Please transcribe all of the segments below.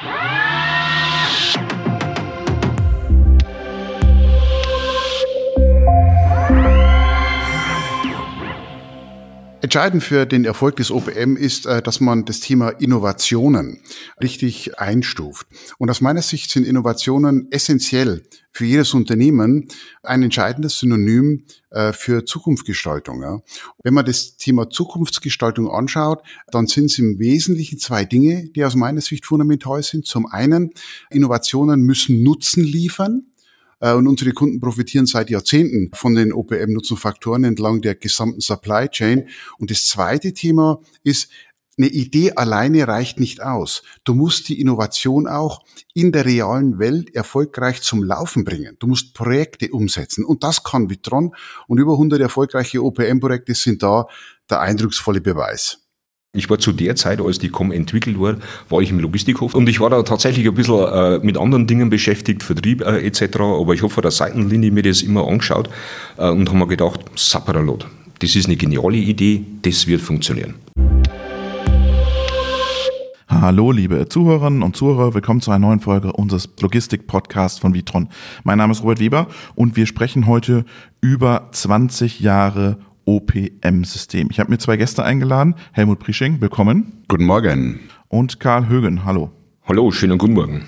Yeah. Entscheidend für den Erfolg des OPM ist, äh, dass man das Thema Innovationen richtig einstuft. Und aus meiner Sicht sind Innovationen essentiell für jedes Unternehmen ein entscheidendes Synonym äh, für Zukunftsgestaltung. Wenn man das Thema Zukunftsgestaltung anschaut, dann sind es im Wesentlichen zwei Dinge, die aus meiner Sicht fundamental sind. Zum einen, Innovationen müssen Nutzen liefern. Äh, und unsere Kunden profitieren seit Jahrzehnten von den OPM-Nutzenfaktoren entlang der gesamten Supply Chain. Und das zweite Thema ist, eine Idee alleine reicht nicht aus. Du musst die Innovation auch in der realen Welt erfolgreich zum Laufen bringen. Du musst Projekte umsetzen. Und das kann Vitron. Und über 100 erfolgreiche OPM-Projekte sind da der eindrucksvolle Beweis. Ich war zu der Zeit, als die COM entwickelt wurde, war ich im Logistikhof und ich war da tatsächlich ein bisschen äh, mit anderen Dingen beschäftigt, Vertrieb äh, etc. Aber ich habe von der Seitenlinie mir das immer angeschaut äh, und habe mir gedacht, Sapperalot, das ist eine geniale Idee, das wird funktionieren. Hallo, liebe Zuhörerinnen und Zuhörer, willkommen zu einer neuen Folge unseres Logistik-Podcasts von Vitron. Mein Name ist Robert Weber und wir sprechen heute über 20 Jahre OPM-System. Ich habe mir zwei Gäste eingeladen. Helmut Prisching, willkommen. Guten Morgen. Und Karl Högen, hallo. Hallo, schönen guten Morgen.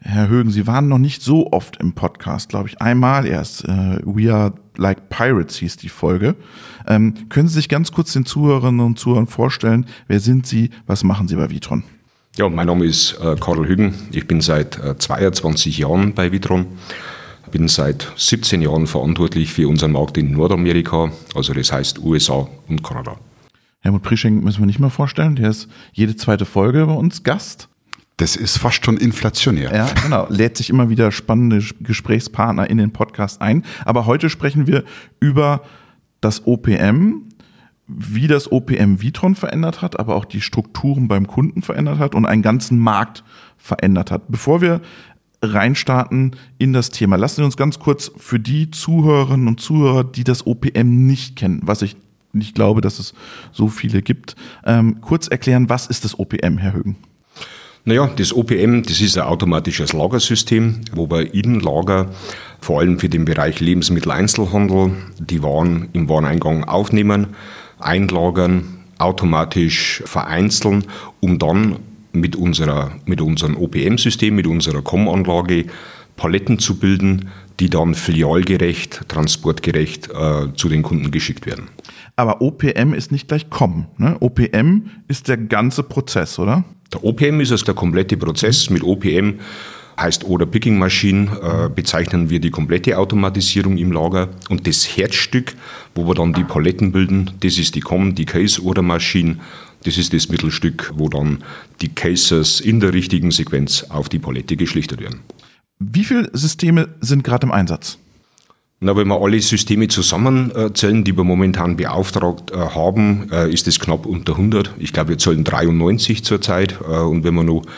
Herr Högen, Sie waren noch nicht so oft im Podcast, glaube ich. Einmal erst. Äh, We Are Like Pirates hieß die Folge. Ähm, können Sie sich ganz kurz den Zuhörerinnen und Zuhörern vorstellen? Wer sind Sie? Was machen Sie bei Vitron? Ja, mein Name ist äh, Karl Hügen. Ich bin seit äh, 22 Jahren bei Vitron bin seit 17 Jahren verantwortlich für unseren Markt in Nordamerika, also das heißt USA und Kanada. Helmut Prisching müssen wir nicht mehr vorstellen, der ist jede zweite Folge bei uns Gast. Das ist fast schon inflationär. Ja, genau. Lädt sich immer wieder spannende Gesprächspartner in den Podcast ein. Aber heute sprechen wir über das OPM, wie das OPM Vitron verändert hat, aber auch die Strukturen beim Kunden verändert hat und einen ganzen Markt verändert hat. Bevor wir reinstarten in das Thema. Lassen Sie uns ganz kurz für die Zuhörerinnen und Zuhörer, die das OPM nicht kennen, was ich nicht glaube, dass es so viele gibt, ähm, kurz erklären, was ist das OPM, Herr Högen? Naja, das OPM, das ist ein automatisches Lagersystem, wo wir in Lager vor allem für den Bereich Lebensmitteleinzelhandel die Waren im Wareneingang aufnehmen, einlagern, automatisch vereinzeln, um dann mit, unserer, mit unserem OPM-System, mit unserer COM-Anlage Paletten zu bilden, die dann filialgerecht, transportgerecht äh, zu den Kunden geschickt werden. Aber OPM ist nicht gleich COM. Ne? OPM ist der ganze Prozess, oder? Der OPM ist also der komplette Prozess. Mit OPM heißt Order Picking Machine, äh, bezeichnen wir die komplette Automatisierung im Lager. Und das Herzstück, wo wir dann die Paletten bilden, das ist die COM, die Case Order Machine. Das ist das Mittelstück, wo dann die Cases in der richtigen Sequenz auf die Palette geschlichtet werden. Wie viele Systeme sind gerade im Einsatz? Na, wenn wir alle Systeme zusammenzählen, die wir momentan beauftragt äh, haben, äh, ist es knapp unter 100. Ich glaube, wir zählen 93 zurzeit. Äh, und wenn wir noch ein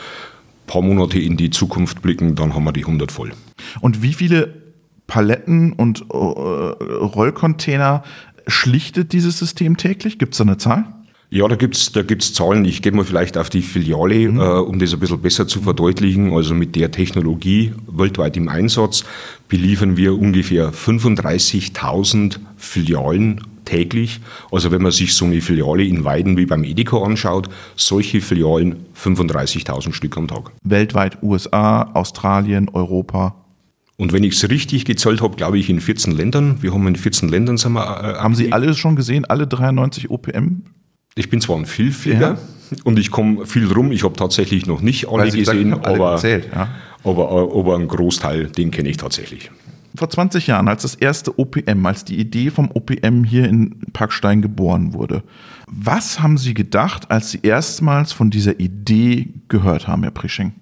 paar Monate in die Zukunft blicken, dann haben wir die 100 voll. Und wie viele Paletten und Rollcontainer schlichtet dieses System täglich? Gibt es da eine Zahl? Ja, da gibt's da gibt's Zahlen. Ich gehe mal vielleicht auf die Filiale, mhm. äh, um das ein bisschen besser zu verdeutlichen. Also mit der Technologie weltweit im Einsatz beliefern wir ungefähr 35.000 Filialen täglich. Also wenn man sich so eine Filiale in Weiden wie beim Edeka anschaut, solche Filialen 35.000 Stück am Tag. Weltweit USA, Australien, Europa. Und wenn ich es richtig gezählt habe, glaube ich in 14 Ländern. Wir haben in 14 Ländern sind wir. Äh, haben Sie alle schon gesehen, alle 93 OPM ich bin zwar ein Vielflieger ja. und ich komme viel rum. Ich habe tatsächlich noch nicht alle gesehen, alle aber, erzählt, ja. aber, aber einen Großteil, den kenne ich tatsächlich. Vor 20 Jahren, als das erste OPM, als die Idee vom OPM hier in Parkstein geboren wurde, was haben Sie gedacht, als Sie erstmals von dieser Idee gehört haben, Herr Prisching?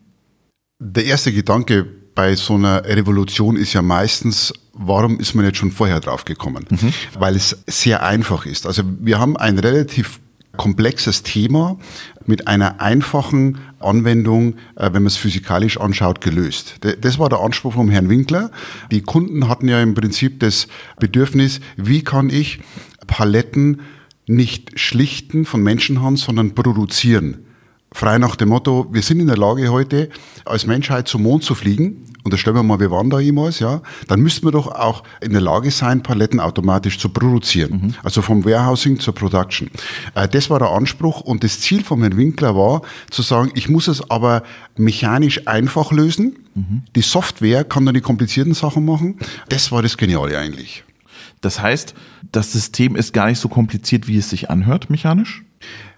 Der erste Gedanke bei so einer Revolution ist ja meistens, warum ist man jetzt schon vorher drauf gekommen? Mhm. Weil es sehr einfach ist. Also wir haben ein relativ komplexes Thema mit einer einfachen Anwendung, äh, wenn man es physikalisch anschaut, gelöst. Das war der Anspruch vom Herrn Winkler. Die Kunden hatten ja im Prinzip das Bedürfnis, wie kann ich Paletten nicht schlichten von Menschenhand, sondern produzieren. frei nach dem Motto, wir sind in der Lage heute als Menschheit zum Mond zu fliegen. Unterstellen wir mal, wir waren da jemals, ja, dann müssten wir doch auch in der Lage sein, Paletten automatisch zu produzieren. Mhm. Also vom Warehousing zur Production. Äh, das war der Anspruch und das Ziel von Herrn Winkler war, zu sagen, ich muss es aber mechanisch einfach lösen. Mhm. Die Software kann dann die komplizierten Sachen machen. Das war das Geniale eigentlich. Das heißt, das System ist gar nicht so kompliziert, wie es sich anhört, mechanisch?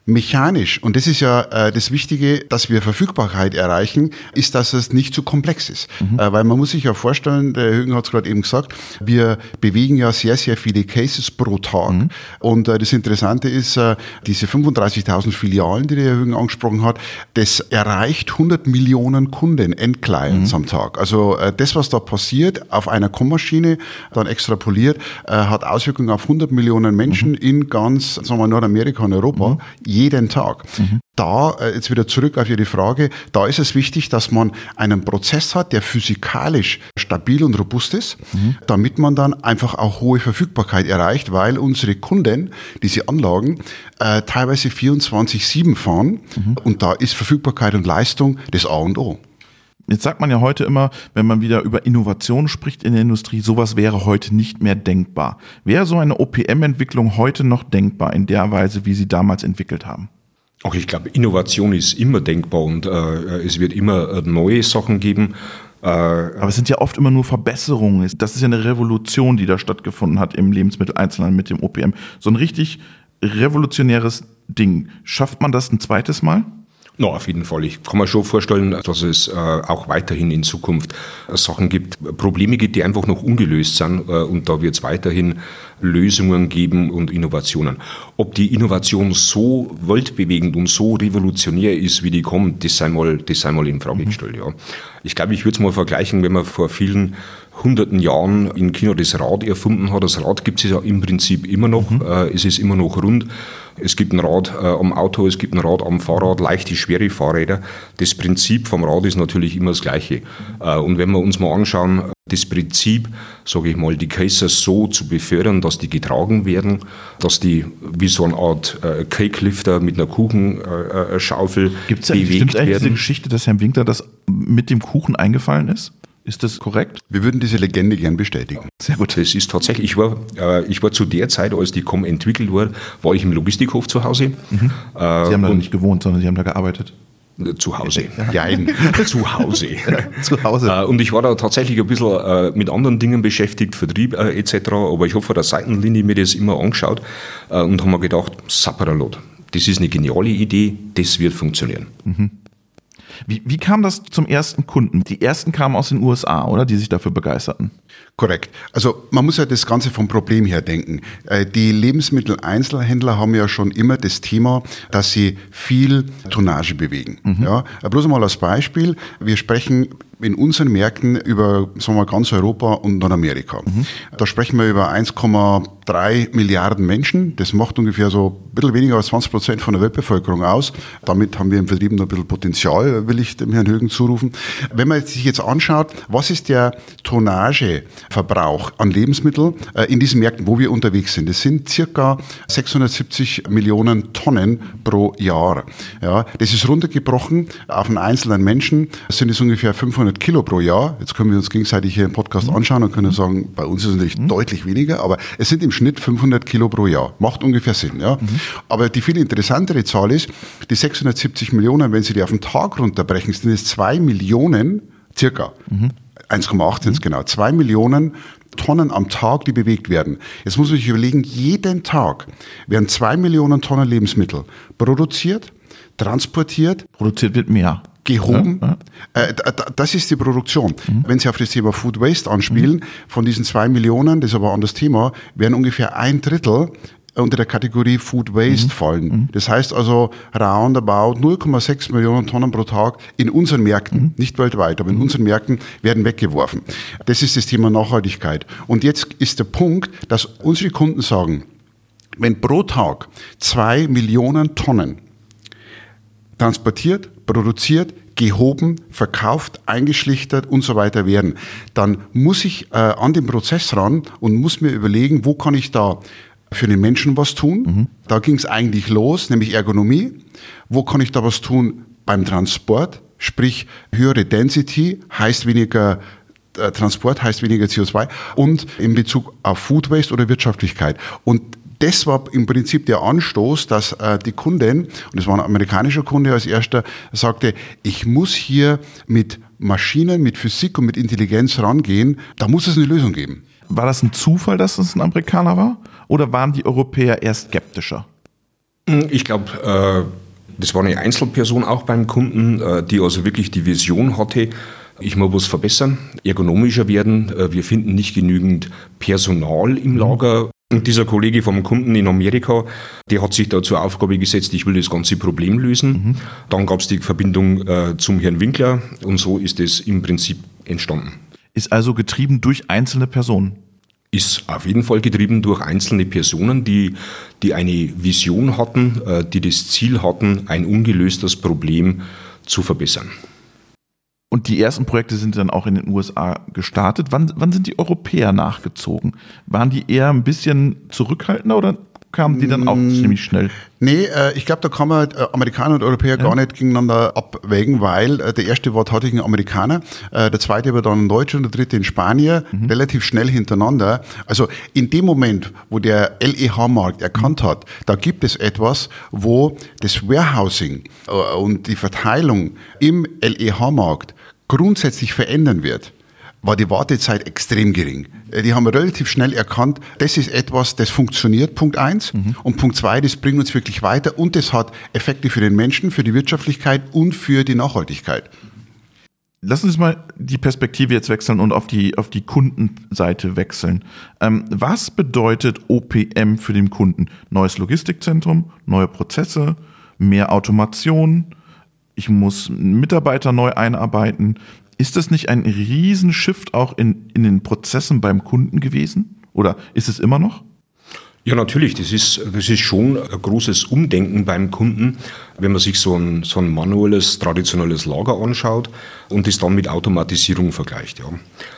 Mechanisch, und das ist ja äh, das Wichtige, dass wir Verfügbarkeit erreichen, ist, dass es nicht zu komplex ist. Mhm. Äh, weil man muss sich ja vorstellen, der Högen hat es gerade eben gesagt, wir bewegen ja sehr, sehr viele Cases pro Tag. Mhm. Und äh, das Interessante ist, äh, diese 35.000 Filialen, die der Herr Högen angesprochen hat, das erreicht 100 Millionen Kunden, Endclients mhm. am Tag. Also äh, das, was da passiert auf einer Kommmaschine, dann extrapoliert, äh, hat Auswirkungen auf 100 Millionen Menschen mhm. in ganz, sagen wir, Nordamerika und Europa mhm jeden Tag. Mhm. Da, äh, jetzt wieder zurück auf Ihre Frage, da ist es wichtig, dass man einen Prozess hat, der physikalisch stabil und robust ist, mhm. damit man dann einfach auch hohe Verfügbarkeit erreicht, weil unsere Kunden diese Anlagen äh, teilweise 24-7 fahren mhm. und da ist Verfügbarkeit und Leistung das A und O. Jetzt sagt man ja heute immer, wenn man wieder über Innovation spricht in der Industrie, sowas wäre heute nicht mehr denkbar. Wäre so eine OPM-Entwicklung heute noch denkbar in der Weise, wie Sie damals entwickelt haben? Auch ich glaube, Innovation ist immer denkbar und äh, es wird immer äh, neue Sachen geben. Äh, Aber es sind ja oft immer nur Verbesserungen. Das ist ja eine Revolution, die da stattgefunden hat im Lebensmitteleinzelhandel mit dem OPM. So ein richtig revolutionäres Ding. Schafft man das ein zweites Mal? No, auf jeden Fall. Ich kann mir schon vorstellen, dass es äh, auch weiterhin in Zukunft äh, Sachen gibt, Probleme gibt, die einfach noch ungelöst sind. Äh, und da wird es weiterhin Lösungen geben und Innovationen. Ob die Innovation so weltbewegend und so revolutionär ist, wie die kommt, das sei mal, das sei mal in Frage mhm. gestellt. Ja. Ich glaube, ich würde es mal vergleichen, wenn man vor vielen hunderten Jahren in China das Rad erfunden hat. Das Rad gibt es ja im Prinzip immer noch. Mhm. Äh, es ist immer noch rund. Es gibt ein Rad äh, am Auto, es gibt ein Rad am Fahrrad, leichte, schwere Fahrräder. Das Prinzip vom Rad ist natürlich immer das gleiche. Äh, und wenn wir uns mal anschauen, das Prinzip, sage ich mal, die Cases so zu befördern, dass die getragen werden, dass die wie so eine Art äh, Cake-Lifter mit einer Kuchenschaufel Gibt's bewegt werden. Gibt es eigentlich diese Geschichte, dass Herrn Winkler das mit dem Kuchen eingefallen ist? Ist das korrekt? Wir würden diese Legende gern bestätigen. Sehr gut. Das ist tatsächlich, ich war, äh, ich war zu der Zeit, als die COM entwickelt wurde, war ich im Logistikhof zu Hause. Mhm. Äh, Sie haben da nicht gewohnt, sondern Sie haben da gearbeitet. Zu Hause. Ja, zu Hause. Zu Hause. Äh, und ich war da tatsächlich ein bisschen äh, mit anderen Dingen beschäftigt, Vertrieb äh, etc. Aber ich habe von der Seitenlinie mir das immer angeschaut und habe mir gedacht, Sapperalot, das ist eine geniale Idee, das wird funktionieren. Mhm. Wie, wie kam das zum ersten Kunden? Die ersten kamen aus den USA, oder? Die sich dafür begeisterten. Korrekt. Also man muss ja das Ganze vom Problem her denken. Äh, die Lebensmitteleinzelhändler haben ja schon immer das Thema, dass sie viel Tonnage bewegen. Mhm. Ja, bloß mal als Beispiel. Wir sprechen in unseren Märkten über sagen wir, ganz Europa und Nordamerika. Mhm. Da sprechen wir über 1,3 Milliarden Menschen. Das macht ungefähr so ein bisschen weniger als 20 Prozent von der Weltbevölkerung aus. Damit haben wir im Vertrieb noch ein bisschen Potenzial, will ich dem Herrn Högen zurufen. Wenn man sich jetzt anschaut, was ist der Tonnageverbrauch an Lebensmitteln äh, in diesen Märkten, wo wir unterwegs sind? Das sind circa 670 Millionen Tonnen pro Jahr. Ja, das ist runtergebrochen auf einen einzelnen Menschen, sind es ungefähr 500 500 Kilo pro Jahr. Jetzt können wir uns gegenseitig hier im Podcast mhm. anschauen und können sagen, bei uns ist es natürlich mhm. deutlich weniger, aber es sind im Schnitt 500 Kilo pro Jahr. Macht ungefähr Sinn. Ja? Mhm. Aber die viel interessantere Zahl ist, die 670 Millionen, wenn Sie die auf den Tag runterbrechen, sind es 2 Millionen, circa, 1,8 sind es genau, 2 Millionen Tonnen am Tag, die bewegt werden. Jetzt muss man sich überlegen, jeden Tag werden 2 Millionen Tonnen Lebensmittel produziert, transportiert. Produziert wird mehr gehoben. Ja, ja. Äh, das ist die Produktion. Mhm. Wenn Sie auf das Thema Food Waste anspielen, mhm. von diesen zwei Millionen, das ist aber ein anderes Thema, werden ungefähr ein Drittel unter der Kategorie Food Waste mhm. fallen. Mhm. Das heißt also roundabout 0,6 Millionen Tonnen pro Tag in unseren Märkten, mhm. nicht weltweit, aber in mhm. unseren Märkten werden weggeworfen. Das ist das Thema Nachhaltigkeit. Und jetzt ist der Punkt, dass unsere Kunden sagen, wenn pro Tag zwei Millionen Tonnen transportiert, produziert, gehoben, verkauft, eingeschlichtert und so weiter werden, dann muss ich äh, an den Prozess ran und muss mir überlegen, wo kann ich da für den Menschen was tun. Mhm. Da ging es eigentlich los, nämlich Ergonomie. Wo kann ich da was tun beim Transport? Sprich, höhere Density heißt weniger äh, Transport heißt weniger CO2 und in Bezug auf Food Waste oder Wirtschaftlichkeit. Und das war im Prinzip der Anstoß, dass äh, die Kundin, und das war ein amerikanischer Kunde als erster, sagte, ich muss hier mit Maschinen, mit Physik und mit Intelligenz rangehen, da muss es eine Lösung geben. War das ein Zufall, dass es ein Amerikaner war? Oder waren die Europäer eher skeptischer? Ich glaube, äh, das war eine Einzelperson auch beim Kunden, äh, die also wirklich die Vision hatte, ich muss was verbessern, ergonomischer werden. Äh, wir finden nicht genügend Personal im Lager. Und dieser Kollege vom Kunden in Amerika, der hat sich da zur Aufgabe gesetzt, ich will das ganze Problem lösen. Mhm. Dann gab es die Verbindung äh, zum Herrn Winkler und so ist es im Prinzip entstanden. Ist also getrieben durch einzelne Personen? Ist auf jeden Fall getrieben durch einzelne Personen, die, die eine Vision hatten, äh, die das Ziel hatten, ein ungelöstes Problem zu verbessern. Und die ersten Projekte sind dann auch in den USA gestartet. Wann, wann sind die Europäer nachgezogen? Waren die eher ein bisschen zurückhaltender oder kamen die dann auch mm, ziemlich schnell? Nee, äh, ich glaube, da kann man äh, Amerikaner und Europäer ja. gar nicht gegeneinander abwägen, weil äh, der erste war tatsächlich ein Amerikaner, äh, der zweite war dann ein Deutscher und der dritte ein Spanier, mhm. relativ schnell hintereinander. Also in dem Moment, wo der LEH-Markt erkannt hat, da gibt es etwas, wo das Warehousing äh, und die Verteilung im LEH-Markt grundsätzlich verändern wird war die Wartezeit extrem gering. Äh, die haben relativ schnell erkannt, das ist etwas, das funktioniert, Punkt eins. Mhm. Und Punkt zwei, das bringt uns wirklich weiter und das hat Effekte für den Menschen, für die Wirtschaftlichkeit und für die Nachhaltigkeit. Lass uns mal die Perspektive jetzt wechseln und auf die, auf die Kundenseite wechseln. Ähm, was bedeutet OPM für den Kunden? Neues Logistikzentrum, neue Prozesse, mehr Automation, ich muss Mitarbeiter neu einarbeiten. Ist das nicht ein Riesenshift auch in, in den Prozessen beim Kunden gewesen? Oder ist es immer noch? Ja, natürlich. Das ist, das ist schon ein großes Umdenken beim Kunden, wenn man sich so ein, so ein manuelles, traditionelles Lager anschaut und das dann mit Automatisierung vergleicht. Ja.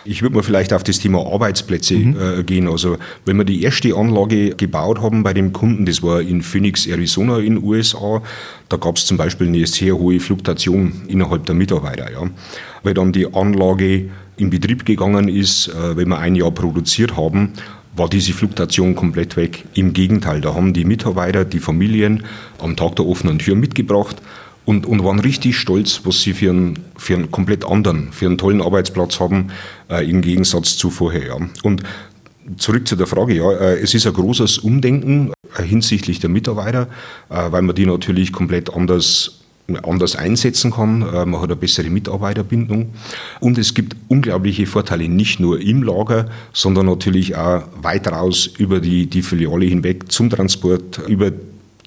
Ich würde mal vielleicht auf das Thema Arbeitsplätze mhm. äh, gehen. Also, wenn wir die erste Anlage gebaut haben bei dem Kunden, das war in Phoenix, Arizona in den USA, da gab es zum Beispiel eine sehr hohe Fluktuation innerhalb der Mitarbeiter. Ja. Weil dann die Anlage in Betrieb gegangen ist, äh, wenn wir ein Jahr produziert haben, war diese Fluktuation komplett weg. Im Gegenteil, da haben die Mitarbeiter, die Familien am Tag der offenen Tür mitgebracht und, und waren richtig stolz, was sie für einen, für einen komplett anderen, für einen tollen Arbeitsplatz haben, äh, im Gegensatz zu vorher. Ja. Und zurück zu der Frage, ja, äh, es ist ein großes Umdenken äh, hinsichtlich der Mitarbeiter, äh, weil man die natürlich komplett anders anders einsetzen kann. Äh, man hat eine bessere Mitarbeiterbindung. Und es gibt unglaubliche Vorteile, nicht nur im Lager, sondern natürlich auch weit raus über die, die Filiale hinweg zum Transport, über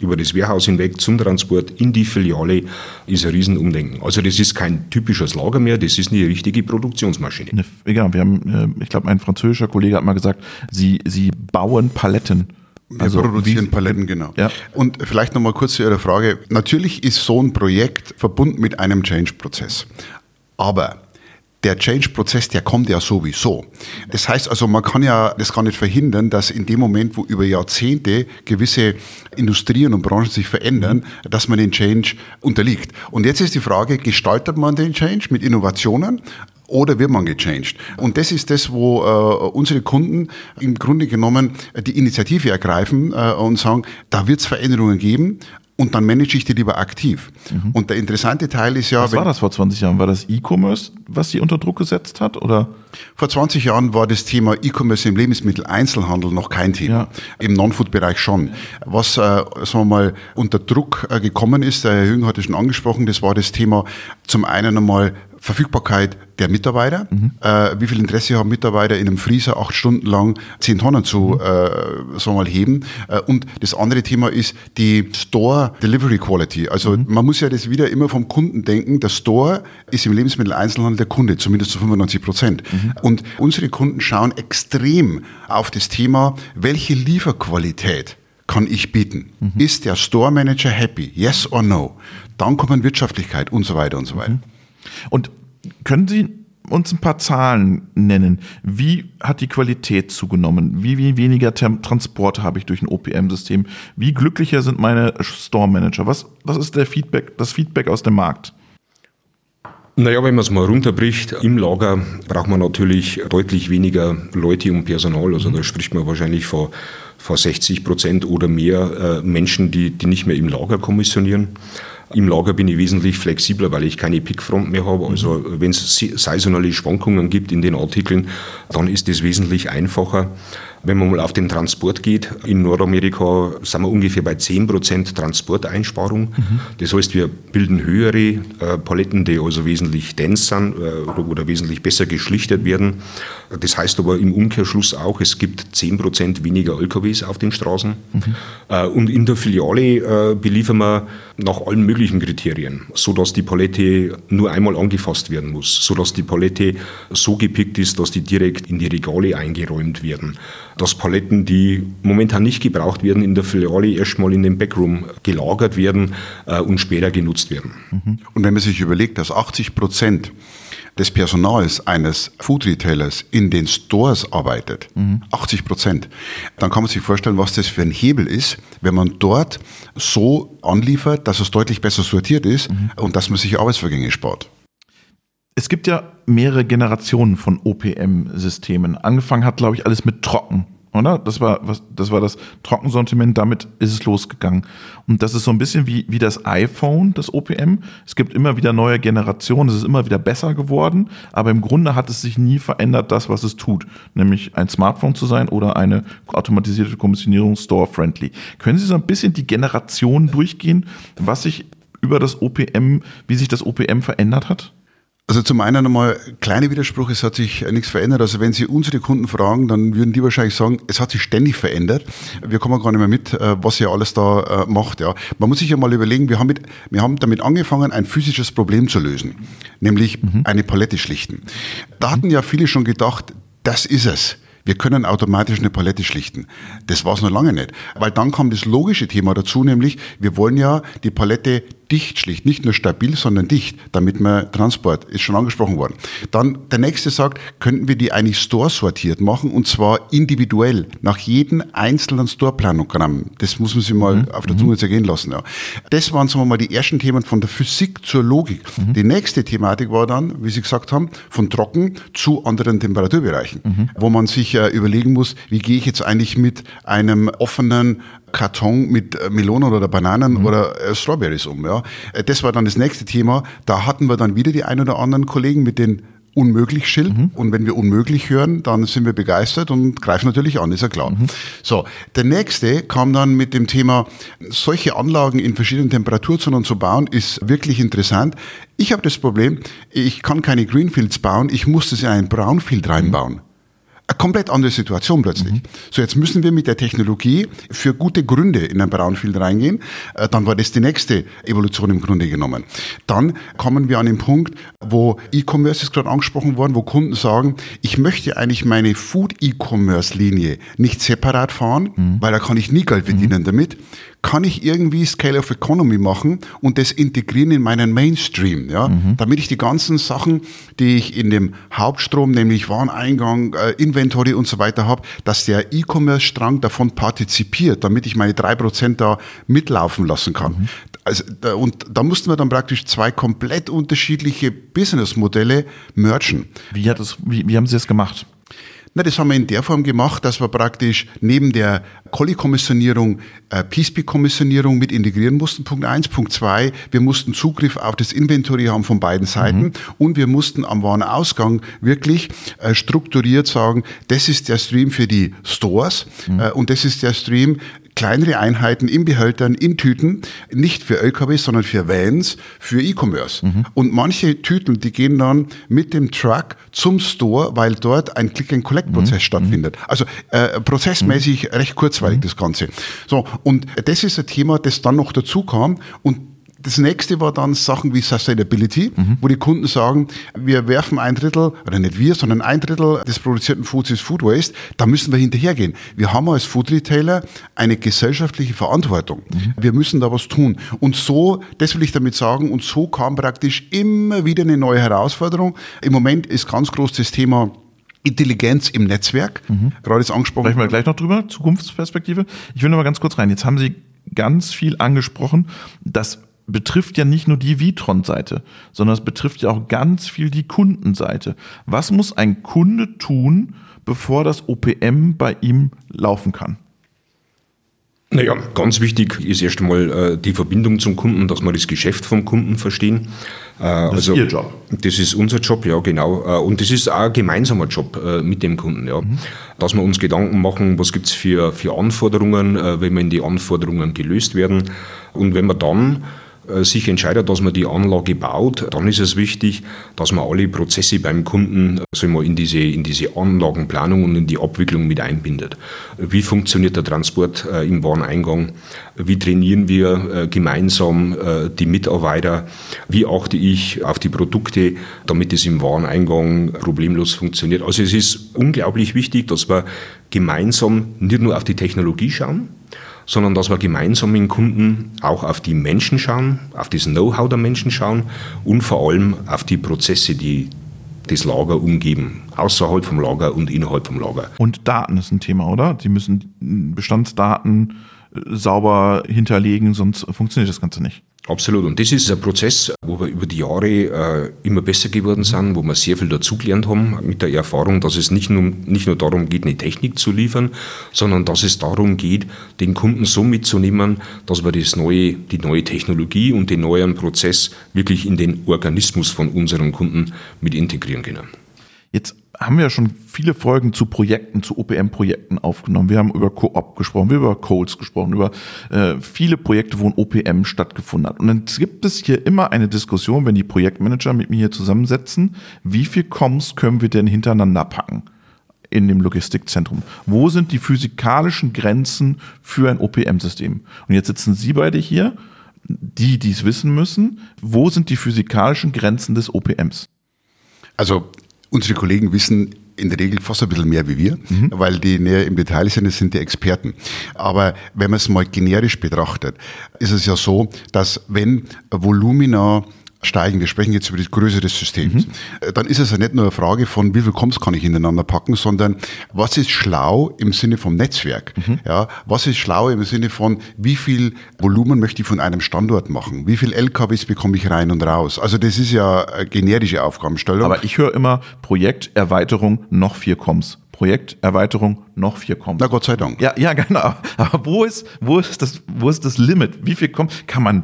über das Warehouse hinweg zum Transport in die Filiale ist ein Riesenumdenken. Also das ist kein typisches Lager mehr, das ist eine richtige Produktionsmaschine. Genau, wir haben, äh, ich glaube, ein französischer Kollege hat mal gesagt, sie, sie bauen Paletten. Wir also produzieren wie, Paletten, genau. Ja. Und vielleicht nochmal kurz zu Ihrer Frage. Natürlich ist so ein Projekt verbunden mit einem Change-Prozess. Aber der Change-Prozess, der kommt ja sowieso. Das heißt also, man kann ja das gar nicht verhindern, dass in dem Moment, wo über Jahrzehnte gewisse Industrien und Branchen sich verändern, dass man den Change unterliegt. Und jetzt ist die Frage, gestaltet man den Change mit Innovationen? Oder wird man gechanged? Und das ist das, wo äh, unsere Kunden im Grunde genommen die Initiative ergreifen äh, und sagen, da wird es Veränderungen geben und dann manage ich die lieber aktiv. Mhm. Und der interessante Teil ist ja. Was war das vor 20 Jahren? War das E-Commerce, was Sie unter Druck gesetzt hat? Oder? Vor 20 Jahren war das Thema E-Commerce im Lebensmitteleinzelhandel noch kein Thema. Ja. Im Non-Food-Bereich schon. Was, äh, sagen wir mal, unter Druck äh, gekommen ist, der Herr Jürgen hat es schon angesprochen, das war das Thema zum einen einmal Verfügbarkeit der Mitarbeiter. Mhm. Äh, wie viel Interesse haben Mitarbeiter in einem Freezer acht Stunden lang zehn Tonnen zu mhm. äh, so mal heben? Äh, und das andere Thema ist die Store Delivery Quality. Also mhm. man muss ja das wieder immer vom Kunden denken. Der Store ist im Lebensmitteleinzelhandel der Kunde, zumindest zu 95 Prozent. Mhm. Und unsere Kunden schauen extrem auf das Thema, welche Lieferqualität kann ich bieten? Mhm. Ist der Store Manager happy? Yes or no? Dann kommt Wirtschaftlichkeit und so weiter und so weiter. Und können Sie uns ein paar Zahlen nennen? Wie hat die Qualität zugenommen? Wie, wie weniger Transporte habe ich durch ein OPM-System? Wie glücklicher sind meine Store-Manager? Was, was ist der Feedback, das Feedback aus dem Markt? Naja, wenn man es mal runterbricht, im Lager braucht man natürlich deutlich weniger Leute und Personal. Also da spricht man wahrscheinlich vor, vor 60 Prozent oder mehr äh, Menschen, die, die nicht mehr im Lager kommissionieren. Im Lager bin ich wesentlich flexibler, weil ich keine Pickfront mehr habe. Also wenn es saisonale Schwankungen gibt in den Artikeln, dann ist es wesentlich einfacher. Wenn man mal auf den Transport geht, in Nordamerika sind wir ungefähr bei 10% Transporteinsparung. Mhm. Das heißt, wir bilden höhere äh, Paletten, die also wesentlich denser äh, oder, wesentlich besser geschlichtet werden. Das heißt aber im Umkehrschluss auch, es gibt 10% weniger LKWs auf den Straßen. Mhm. Und in der Filiale äh, beliefern wir nach allen möglichen Kriterien, sodass die Palette nur einmal angefasst werden muss, sodass die Palette so gepickt ist, dass die direkt in die Regale eingeräumt werden dass Paletten, die momentan nicht gebraucht werden, in der Filiale erstmal in den Backroom gelagert werden äh, und später genutzt werden. Mhm. Und wenn man sich überlegt, dass 80 Prozent des Personals eines Food Retailers in den Stores arbeitet, mhm. 80 Prozent, dann kann man sich vorstellen, was das für ein Hebel ist, wenn man dort so anliefert, dass es deutlich besser sortiert ist mhm. und dass man sich Arbeitsvergänge spart. Es gibt ja mehrere Generationen von OPM-Systemen. Angefangen hat, glaube ich, alles mit Trocken, oder? Das war, was, das war das Trockensortiment, damit ist es losgegangen. Und das ist so ein bisschen wie, wie das iPhone, das OPM. Es gibt immer wieder neue Generationen, es ist immer wieder besser geworden, aber im Grunde hat es sich nie verändert, das, was es tut. Nämlich ein Smartphone zu sein oder eine automatisierte Kommissionierung store-friendly. Können Sie so ein bisschen die Generationen durchgehen, was sich über das OPM, wie sich das OPM verändert hat? Also zum einen einmal kleine Widerspruch, es hat sich nichts verändert. Also wenn Sie unsere Kunden fragen, dann würden die wahrscheinlich sagen, es hat sich ständig verändert. Wir kommen gar nicht mehr mit, äh, was ihr alles da äh, macht. Ja. Man muss sich ja mal überlegen, wir haben, mit, wir haben damit angefangen, ein physisches Problem zu lösen, nämlich mhm. eine Palette schlichten. Da hatten ja viele schon gedacht, das ist es. Wir können automatisch eine Palette schlichten. Das war es noch lange nicht. Weil dann kam das logische Thema dazu, nämlich wir wollen ja die Palette dicht schlicht, nicht nur stabil, sondern dicht, damit man Transport, ist schon angesprochen worden. Dann der nächste sagt, könnten wir die eigentlich store-sortiert machen und zwar individuell, nach jedem einzelnen Store-Planogramm. Das muss man sich mal mhm. auf der Zunge zergehen lassen. Ja. Das waren, sagen wir mal, die ersten Themen von der Physik zur Logik. Mhm. Die nächste Thematik war dann, wie Sie gesagt haben, von trocken zu anderen Temperaturbereichen, mhm. wo man sich äh, überlegen muss, wie gehe ich jetzt eigentlich mit einem offenen Karton mit äh, Melonen oder Bananen mhm. oder äh, Strawberries um. Ja. Äh, das war dann das nächste Thema. Da hatten wir dann wieder die ein oder anderen Kollegen mit den unmöglich Schild. Mhm. Und wenn wir unmöglich hören, dann sind wir begeistert und greifen natürlich an, ist ja klar. Mhm. So, der nächste kam dann mit dem Thema, solche Anlagen in verschiedenen Temperaturzonen zu bauen, ist wirklich interessant. Ich habe das Problem, ich kann keine Greenfields bauen, ich muss das in ein Brownfield reinbauen. Mhm eine komplett andere Situation plötzlich. Mhm. So, jetzt müssen wir mit der Technologie für gute Gründe in ein Brownfield reingehen. Äh, dann war das die nächste Evolution im Grunde genommen. Dann kommen wir an den Punkt, wo E-Commerce ist gerade angesprochen worden, wo Kunden sagen, ich möchte eigentlich meine Food-E-Commerce-Linie nicht separat fahren, mhm. weil da kann ich nie Geld verdienen mhm. damit kann ich irgendwie Scale of Economy machen und das integrieren in meinen Mainstream, ja, mhm. damit ich die ganzen Sachen, die ich in dem Hauptstrom, nämlich Wareneingang, äh, Inventory und so weiter habe, dass der E-Commerce-Strang davon partizipiert, damit ich meine drei Prozent da mitlaufen lassen kann. Mhm. Also, und da mussten wir dann praktisch zwei komplett unterschiedliche Businessmodelle mergen. Wie, hat das, wie, wie haben Sie das gemacht? Na, das haben wir in der Form gemacht, dass wir praktisch neben der Colli-Kommissionierung äh, Peacepeak-Kommissionierung mit integrieren mussten. Punkt eins, Punkt zwei, wir mussten Zugriff auf das Inventory haben von beiden Seiten mhm. und wir mussten am Warenausgang wirklich äh, strukturiert sagen, das ist der Stream für die Stores mhm. äh, und das ist der Stream kleinere Einheiten in Behältern, in Tüten, nicht für LKW, sondern für Vans, für E-Commerce. Mhm. Und manche Tüten, die gehen dann mit dem Truck zum Store, weil dort ein Click-and-Collect-Prozess mhm. stattfindet. Also äh, prozessmäßig mhm. recht kurzweilig mhm. das Ganze. So, und das ist ein Thema, das dann noch dazu kam und Das nächste war dann Sachen wie Sustainability, mhm. wo die Kunden sagen, wir werfen ein Drittel, oder nicht wir, sondern ein Drittel des produzierten Foods ist Food Waste. Da müssen wir hinterhergehen. Wir haben als Food Retailer eine gesellschaftliche Verantwortung. Mhm. Wir müssen da was tun. Und so, das will ich damit sagen, und so kam praktisch immer wieder eine neue Herausforderung. Im Moment ist ganz groß das Thema Intelligenz im Netzwerk, mhm. gerade ist angesprochen. Sprechen wir gleich noch drüber, Zukunftsperspektive. Ich will noch mal ganz kurz rein. Jetzt haben Sie ganz viel angesprochen. Das betrifft ja nicht nur die Vitron-Seite, sondern es betrifft ja auch ganz viel die Kundenseite. Was muss ein Kunde tun, bevor das OPM bei ihm laufen kann? Naja, ganz wichtig ist erst einmal äh, die Verbindung zum Kunden, dass wir das Geschäft vom Kunden verstehen. Äh, das also, ist Ihr Job. Das ist unser Job, ja, genau. Äh, und das ist auch ein gemeinsamer Job äh, mit dem Kunden, ja. Mhm. Dass wir uns Gedanken machen, was gibt's für, für Anforderungen, äh, wenn in die Anforderungen gelöst werden. Und wenn wir dann sich entscheidet, dass man die Anlage baut, dann ist es wichtig, dass man alle Prozesse beim Kunden wir, in, diese, in diese Anlagenplanung und in die Abwicklung mit einbindet. Wie funktioniert der Transport äh, im Wareneingang? Wie trainieren wir äh, gemeinsam die Mitarbeiter? Wie achte ich auf die Produkte, damit es im Wareneingang problemlos funktioniert? Also es ist unglaublich wichtig, dass wir gemeinsam nicht nur auf die Technologie schauen, sondern dass wir gemeinsam mit Kunden auch auf die Menschen schauen, auf das Know-how der Menschen schauen und vor allem auf die Prozesse, die das Lager umgeben, außerhalb vom Lager und innerhalb vom Lager. Und Daten ist ein Thema, oder? Die müssen Bestandsdaten sauber hinterlegen, sonst funktioniert das Ganze nicht. Absolut. Und das ist ein Prozess, wo wir über die Jahre äh, immer besser geworden sind, wo wir sehr viel dazugelernt haben mit der Erfahrung, dass es nicht nur, nicht nur darum geht, eine Technik zu liefern, sondern dass es darum geht, den Kunden so mitzunehmen, dass wir das neue, die neue Technologie und den neuen Prozess wirklich in den Organismus von unseren Kunden mit integrieren können. Jetzt haben wir ja schon viele Folgen zu Projekten, zu OPM-Projekten aufgenommen. Wir haben über Coop gesprochen, wir über Coles gesprochen, über äh, viele Projekte, wo ein OPM stattgefunden hat. Und dann gibt es hier immer eine Diskussion, wenn die Projektmanager mit mir hier zusammensetzen, wie viel Coms können wir denn hintereinander packen? in dem Logistikzentrum. Wo sind die physikalischen Grenzen für ein OPM-System? Und jetzt sitzen Sie beide hier, die dies wissen müssen. Wo sind die physikalischen Grenzen des OPMs? Also Unsere Kollegen wissen in der Regel fast ein bisschen mehr wie wir, mhm. weil die näher im Detail sind, das sind die Experten. Aber wenn man es mal generisch betrachtet, ist es ja so, dass wenn Volumina steigen, wir sprechen jetzt über die Größe des Systems, mhm. Äh, dann ist es ja nicht nur eine Frage von, wie viel Koms kann ich ineinander packen, sondern was ist schlau im Sinne vom Netzwerk? Mhm. Ja, was ist schlau im Sinne von, wie viel Volumen möchte ich von einem Standort machen? Wie viel LKWs bekomme ich rein und raus? Also das ist ja eine generische Aufgabenstellung. Aber ich höre immer Projekterweiterung noch vier Koms. Projekterweiterung noch vier kommt. Na Gott sei Dank. Ja, ja, genau. Aber wo ist, wo ist das, wo ist das Limit? Wie viel kommt? Kann man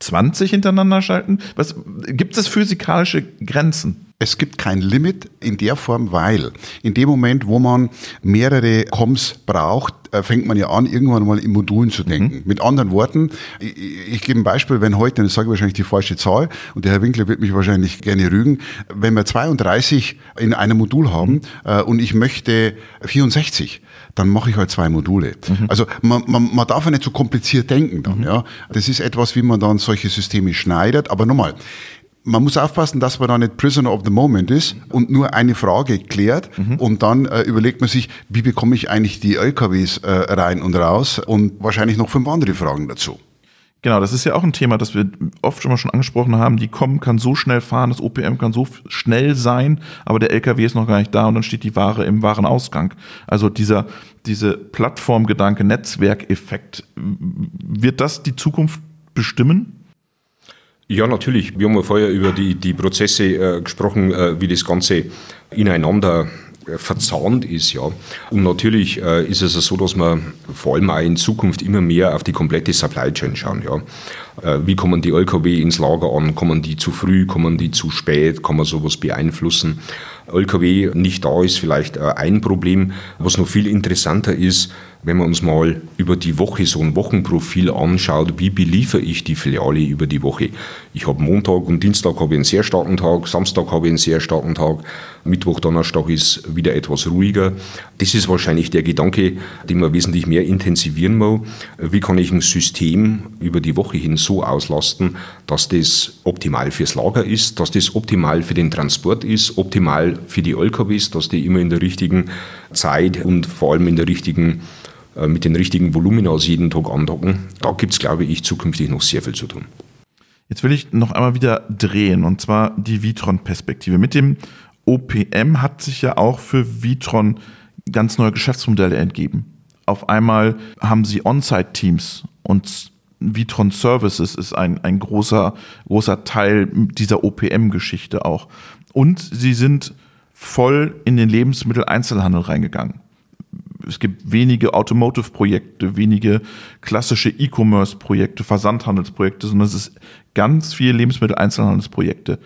20 hintereinander schalten? Was, gibt es physikalische Grenzen? Es gibt kein Limit in der Form, weil in dem Moment, wo man mehrere Coms braucht, äh, fängt man ja an, irgendwann mal in Modulen zu denken. Mhm. Mit anderen Worten, ich, ich, gebe ein Beispiel, wenn heute, das sage ich wahrscheinlich die falsche Zahl, und der Herr Winkler wird mich wahrscheinlich gerne rügen, wenn wir 32 in einem Modul haben mhm. äh, und ich möchte 64, dann mache ich halt zwei Module. Mhm. Also man, man, man darf ja nicht so kompliziert denken dann. Mhm. Ja. Das ist etwas, wie man dann solche Systeme schneidet. Aber nochmal, man muss aufpassen, dass man da nicht Prisoner of the Moment ist und nur eine Frage klärt mhm. und dann äh, überlegt man sich, wie bekomme ich eigentlich die LKWs äh, rein und raus und wahrscheinlich noch fünf andere Fragen dazu. Genau, das ist ja auch ein Thema, das wir oft schon mal schon angesprochen haben. Die COM kann so schnell fahren, das OPM kann so schnell sein, aber der LKW ist noch gar nicht da und dann steht die Ware im Warenausgang. Also dieser, diese Plattformgedanke, Netzwerkeffekt, wird das die Zukunft bestimmen? Ja, natürlich. Wir haben ja vorher über die, die Prozesse äh, gesprochen, äh, wie das Ganze ineinander verzahnt ist, ja. Und natürlich äh, ist es so, dass wir vor allem auch in Zukunft immer mehr auf die komplette Supply Chain schauen, ja. Äh, wie kommen die LKW ins Lager an? Kommen die zu früh? Kommen die zu spät? Kann man sowas beeinflussen? LKW nicht da ist vielleicht äh, ein Problem. Was noch viel interessanter ist, wenn man uns mal über die Woche so ein Wochenprofil anschaut, wie beliefere ich die Filiale über die Woche? Ich habe Montag und Dienstag habe ich einen sehr starken Tag, Samstag habe ich einen sehr starken Tag, Mittwoch, Donnerstag ist wieder etwas ruhiger. Das ist wahrscheinlich der Gedanke, den man wesentlich mehr intensivieren muss. Wie kann ich ein System über die Woche hin so auslasten, dass das optimal fürs Lager ist, dass das optimal für den Transport ist, optimal für die LKWs, dass die immer in der richtigen Zeit und vor allem in der richtigen mit den richtigen Volumina aus jeden Tag andocken. Da gibt es, glaube ich, zukünftig noch sehr viel zu tun. Jetzt will ich noch einmal wieder drehen, und zwar die Vitron-Perspektive. Mit dem OPM hat sich ja auch für Vitron ganz neue Geschäftsmodelle entgeben. Auf einmal haben sie On-Site-Teams und Vitron Services ist ein, ein großer, großer Teil dieser OPM-Geschichte auch. Und sie sind voll in den Lebensmitteleinzelhandel reingegangen es gibt wenige Automotive-Projekte, wenige klassische E-Commerce-Projekte, Versandhandelsprojekte, sondern es ist ganz viel Lebensmittel-Einzelhandelsprojekte.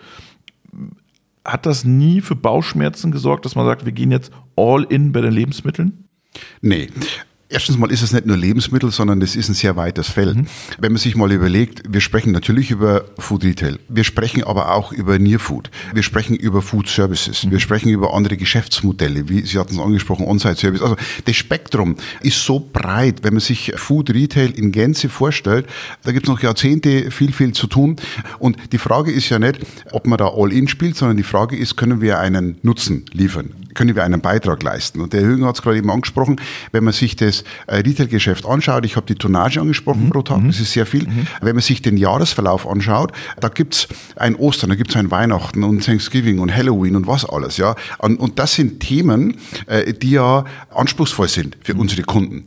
Hat das nie für Bauchschmerzen gesorgt, dass man sagt, wir gehen jetzt all in bei den Lebensmitteln? Nee, Erstens mal ist es nicht nur Lebensmittel, sondern es ist ein sehr weites Feld. Mhm. Wenn man sich mal überlegt, wir sprechen natürlich über Food Retail, wir sprechen aber auch über Near Food, wir sprechen über Food Services, mhm. wir sprechen über andere Geschäftsmodelle, wie Sie hatten es angesprochen, On-Site Service. Also das Spektrum ist so breit, wenn man sich Food Retail in Gänze vorstellt, da gibt es noch Jahrzehnte viel, viel zu tun. Und die Frage ist ja nicht, ob man da All-In spielt, sondern die Frage ist, können wir einen Nutzen liefern? Können wir einen Beitrag leisten? Und der Herr Hünger hat es gerade eben angesprochen, wenn man sich das äh, Retail-Geschäft anschaut, ich habe die Tonnage angesprochen mhm. pro Tag, mhm. das ist sehr viel. Mhm. Wenn man sich den Jahresverlauf anschaut, da gibt's ein Ostern, da gibt's ein Weihnachten und Thanksgiving und Halloween und was alles. ja. Und, und das sind Themen, äh, die ja anspruchsvoll sind für mhm. unsere Kunden.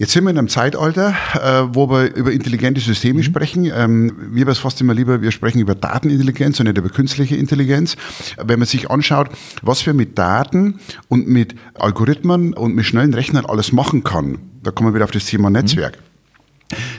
Jetzt sind wir in einem Zeitalter, äh, wo wir über intelligente Systeme mhm. sprechen. Ähm, mir wäre es fast immer lieber, wir sprechen über Datenintelligenz und nicht über künstliche Intelligenz. Wenn man sich anschaut, was wir mit Daten und mit Algorithmen und mit schnellen Rechnern alles machen kann, da kommen wir wieder auf das Thema Netzwerk. Mhm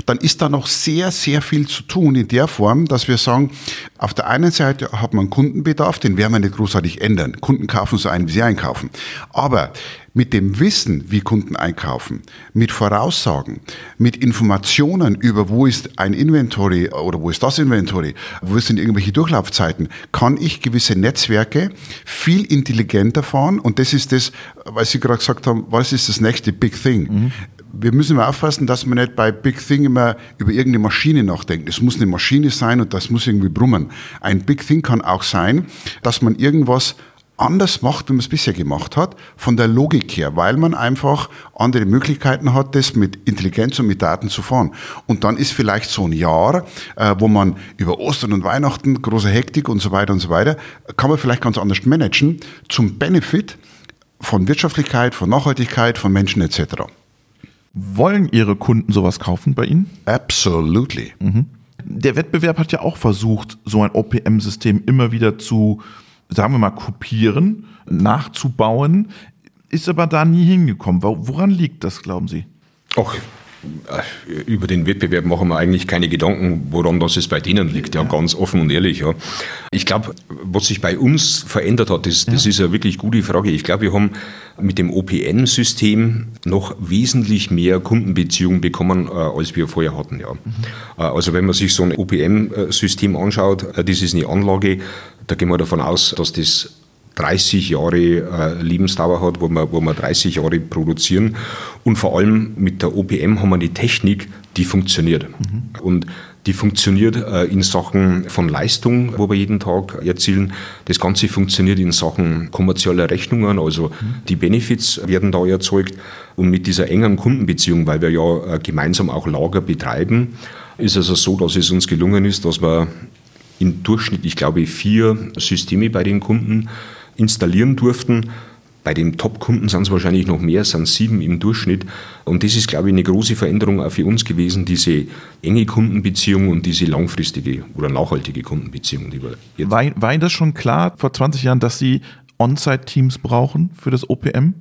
dann ist da noch sehr, sehr viel zu tun in der Form, dass wir sagen, auf der einen Seite hat man Kundenbedarf, den werden wir nicht großartig ändern. Kunden kaufen so ein, wie sie einkaufen. Aber mit dem Wissen, wie Kunden einkaufen, mit Voraussagen, mit Informationen über, wo ist ein Inventory oder wo ist das Inventory, wo sind irgendwelche Durchlaufzeiten, kann ich gewisse Netzwerke viel intelligenter fahren. Und das ist das, weil Sie gerade gesagt haben, was ist das nächste Big Thing? Mhm wir müssen immer aufpassen, dass man nicht bei Big Thing immer über irgendeine Maschine nachdenkt. Es muss eine Maschine sein und das muss irgendwie brummen. Ein Big Thing kann auch sein, dass man irgendwas anders macht, wie man es bisher gemacht hat, von der Logik her, weil man einfach andere Möglichkeiten hat, das mit Intelligenz und mit Daten zu fahren. Und dann ist vielleicht so ein Jahr, äh, wo man über Ostern und Weihnachten, große Hektik und so weiter und so weiter, kann man vielleicht ganz anders managen, zum Benefit von Wirtschaftlichkeit, von Nachhaltigkeit, von Menschen etc. Wollen Ihre Kunden sowas kaufen bei Ihnen? Absolutely. Mhm. Der Wettbewerb hat ja auch versucht, so ein OPM-System immer wieder zu, sagen wir mal, kopieren, nachzubauen, ist aber da nie hingekommen. Woran liegt das, glauben Sie? Ach, über den Wettbewerb machen wir eigentlich keine Gedanken, woran das es bei denen liegt, ja, ganz offen und ehrlich. Ja. Ich glaube, was sich bei uns verändert hat, das, das ist eine wirklich gute Frage. Ich glaube, wir haben mit dem OPN-System noch wesentlich mehr Kundenbeziehungen bekommen, äh, als wir vorher hatten. Ja. Mhm. Äh, also wenn man sich so ein OPM-System anschaut, äh, das ist eine Anlage, da gehen wir davon aus, dass das 30 Jahre äh, Lebensdauer hat, wo wir, wo wir 30 Jahre produzieren. Und vor allem mit der OPM haben wir eine Technik, die funktioniert. Mhm. Und die funktioniert äh, in Sachen von Leistung, wo wir jeden Tag erzielen. Das Ganze funktioniert in Sachen kommerzieller Rechnungen, also mhm. die Benefits werden da erzeugt. Und mit dieser engen Kundenbeziehung, weil wir ja äh, gemeinsam auch Lager betreiben, ist es also so, dass es uns gelungen ist, dass wir im Durchschnitt, ich glaube, vier Systeme bei den Kunden installieren durften. Bei den Top-Kunden sind es wahrscheinlich noch mehr, sind sieben im Durchschnitt. Und das ist, glaube ich, eine große Veränderung auch für uns gewesen, diese enge Kundenbeziehung und diese langfristige oder nachhaltige Kundenbeziehung, die wir jetzt. War, war Ihnen das schon klar vor 20 Jahren, dass Sie On-Site-Teams brauchen für das OPM?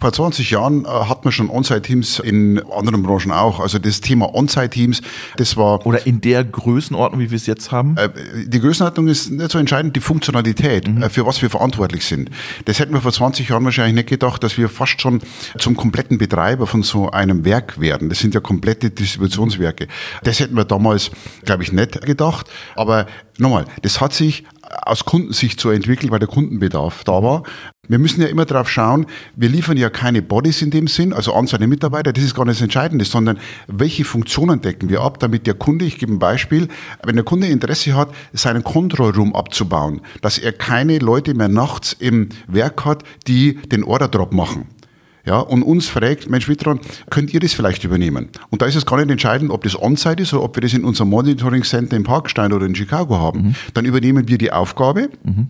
Vor 20 Jahren äh, hat man schon On-Site-Teams in anderen Branchen auch. Also das Thema On-Site-Teams, das war... Oder in der Größenordnung, wie wir es jetzt haben? Äh, die Größenordnung ist nicht so entscheidend, die Funktionalität, mhm. Äh, für was wir verantwortlich sind. Das hätten wir vor 20 Jahren wahrscheinlich nicht gedacht, dass wir fast schon zum kompletten Betreiber von so einem Werk werden. Das sind ja komplette Distributionswerke. Das hätten wir damals, glaube ich, nicht gedacht. Aber nochmal, das hat sich aus Kundensicht so entwickelt, weil der Kundenbedarf da war. Wir müssen ja immer darauf schauen, wir liefern ja keine Bodies in dem Sinn, also Anzahl der Mitarbeiter, das ist gar nicht das Entscheidende, sondern welche Funktionen decken wir ab, damit der Kunde, ich gebe ein Beispiel, wenn der Kunde Interesse hat, seinen Control Room abzubauen, dass er keine Leute mehr nachts im Werk hat, die den Order Drop machen ja, und uns fragt, Mensch Witron, könnt ihr das vielleicht übernehmen? Und da ist es gar nicht entscheidend, ob das On-Site ist oder ob wir das in unserem Monitoring Center in Parkstein oder in Chicago haben. Mhm. Dann übernehmen wir die Aufgabe. Mhm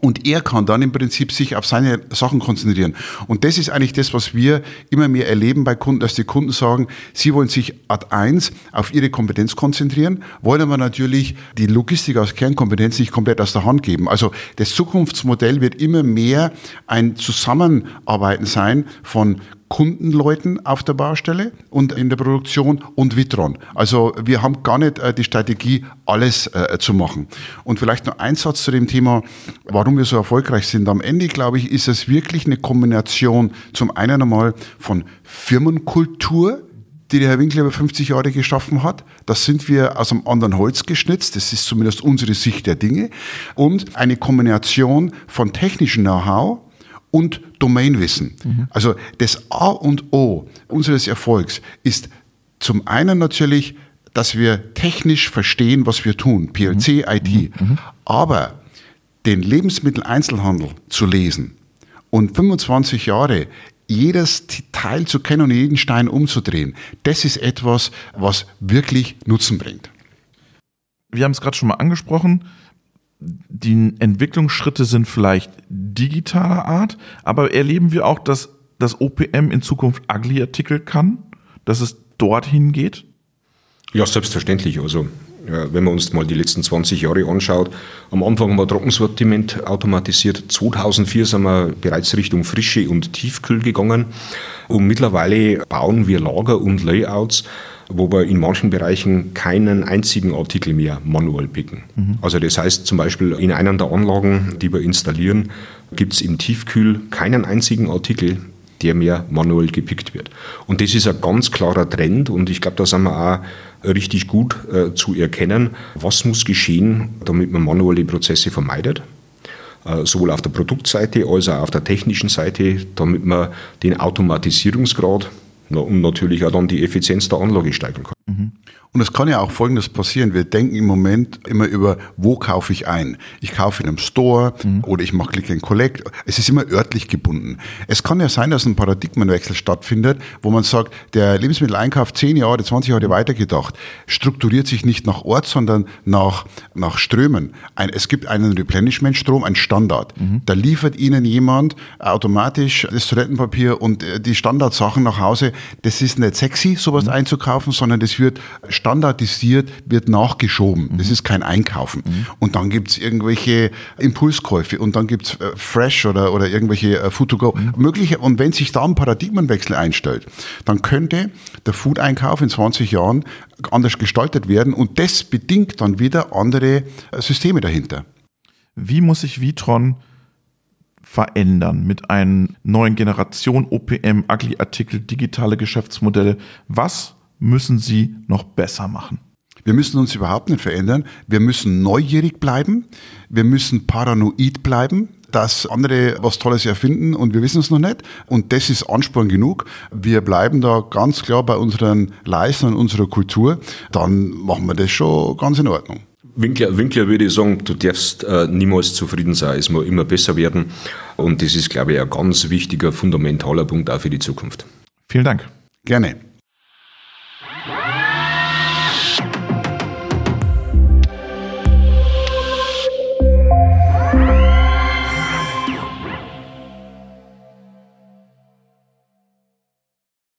und er kann dann im Prinzip sich auf seine Sachen konzentrieren. Und das ist eigentlich das, was wir immer mehr erleben bei Kunden, dass die Kunden sagen, sie wollen sich ad eins auf ihre Kompetenz konzentrieren, wollen aber natürlich die Logistik als Kernkompetenz nicht komplett aus der Hand geben. Also das Zukunftsmodell wird immer mehr ein Zusammenarbeiten sein von Kundenleuten auf der Baustelle und in der Produktion und Vitron. Also wir haben gar nicht äh, die Strategie, alles äh, zu machen. Und vielleicht noch ein Satz zu dem Thema, warum wir so erfolgreich sind. Am Ende, glaube ich, ist es wirklich eine Kombination zum einen einmal von Firmenkultur, die der Herr Winkler über 50 Jahre geschaffen hat. Das sind wir aus einem anderen Holz geschnitzt. Das ist zumindest unsere Sicht der Dinge. Und eine Kombination von technischem Know-how, und Domainwissen. Mhm. Also das A und O unseres Erfolgs ist zum einen natürlich, dass wir technisch verstehen, was wir tun, PLC, mhm. IT, mhm. mhm. aber den Lebensmitteleinzelhandel zu lesen und 25 Jahre jedes Teil zu kennen und jeden Stein umzudrehen, das ist etwas, was wirklich Nutzen bringt. Wir haben es gerade schon mal angesprochen die Entwicklungsschritte sind vielleicht digitaler Art, aber erleben wir auch, dass das OPM in Zukunft Ugly-Artikel kann, dass es dorthin geht? Ja, selbstverständlich. Also wenn man uns mal die letzten 20 Jahre anschaut, am Anfang haben wir Trockensortiment automatisiert. 2004 sind wir bereits Richtung Frische und Tiefkühl gegangen. Und mittlerweile bauen wir Lager und Layouts, wo wir in manchen Bereichen keinen einzigen Artikel mehr manuell picken. Mhm. Also das heißt zum Beispiel in einer der Anlagen, die wir installieren, gibt es im Tiefkühl keinen einzigen Artikel, der mehr manuell gepickt wird. Und das ist ein ganz klarer Trend und ich glaube, da sind wir auch richtig gut äh, zu erkennen, was muss geschehen, damit man manuelle Prozesse vermeidet äh, sowohl auf der Produktseite als auch auf der technischen Seite, damit man den Automatisierungsgrad und natürlich auch dann die Effizienz der Anlage steigern kann. Mhm. Und es kann ja auch Folgendes passieren. Wir denken im Moment immer über, wo kaufe ich ein? Ich kaufe in einem Store mhm. oder ich mache Click and Collect. Es ist immer örtlich gebunden. Es kann ja sein, dass ein Paradigmenwechsel stattfindet, wo man sagt, der Lebensmitteleinkauf 10 Jahre, 20 Jahre weitergedacht, strukturiert sich nicht nach Ort, sondern nach, nach Strömen. Ein, es gibt einen Replenishment-Strom, ein Standard. Mhm. Da liefert Ihnen jemand automatisch das Toilettenpapier und äh, die Standardsachen nach Hause. Das ist nicht sexy, sowas mhm. einzukaufen, sondern das wird standardisiert, wird nachgeschoben. Mhm. Das ist kein Einkaufen. Mhm. Und dann gibt's irgendwelche Impulskäufe und dann gibt's äh, Fresh oder, oder irgendwelche äh, Food to go. Mhm. Mögliche, und wenn sich da ein Paradigmenwechsel einstellt, dann könnte der Food-Einkauf in 20 Jahren anders gestaltet werden und das bedingt dann wieder andere äh, Systeme dahinter. Wie muss sich Vitron verändern mit einer neuen Generation OPM, Ugly-Artikel, digitale Geschäftsmodelle? Was müssen Sie noch besser machen? Wir müssen uns überhaupt nicht verändern. Wir müssen neugierig bleiben. Wir müssen paranoid bleiben dass andere was Tolles erfinden und wir wissen es noch nicht. Und das ist Ansporn genug. Wir bleiben da ganz klar bei unseren Leisten und unserer Kultur. Dann machen wir das schon ganz in Ordnung. Winkler, Winkler würde sagen, du darfst äh, niemals zufrieden sein, es muss immer besser werden. Und das ist, glaube ich, ein ganz wichtiger, fundamentaler Punkt auch für die Zukunft. Vielen Dank. Gerne.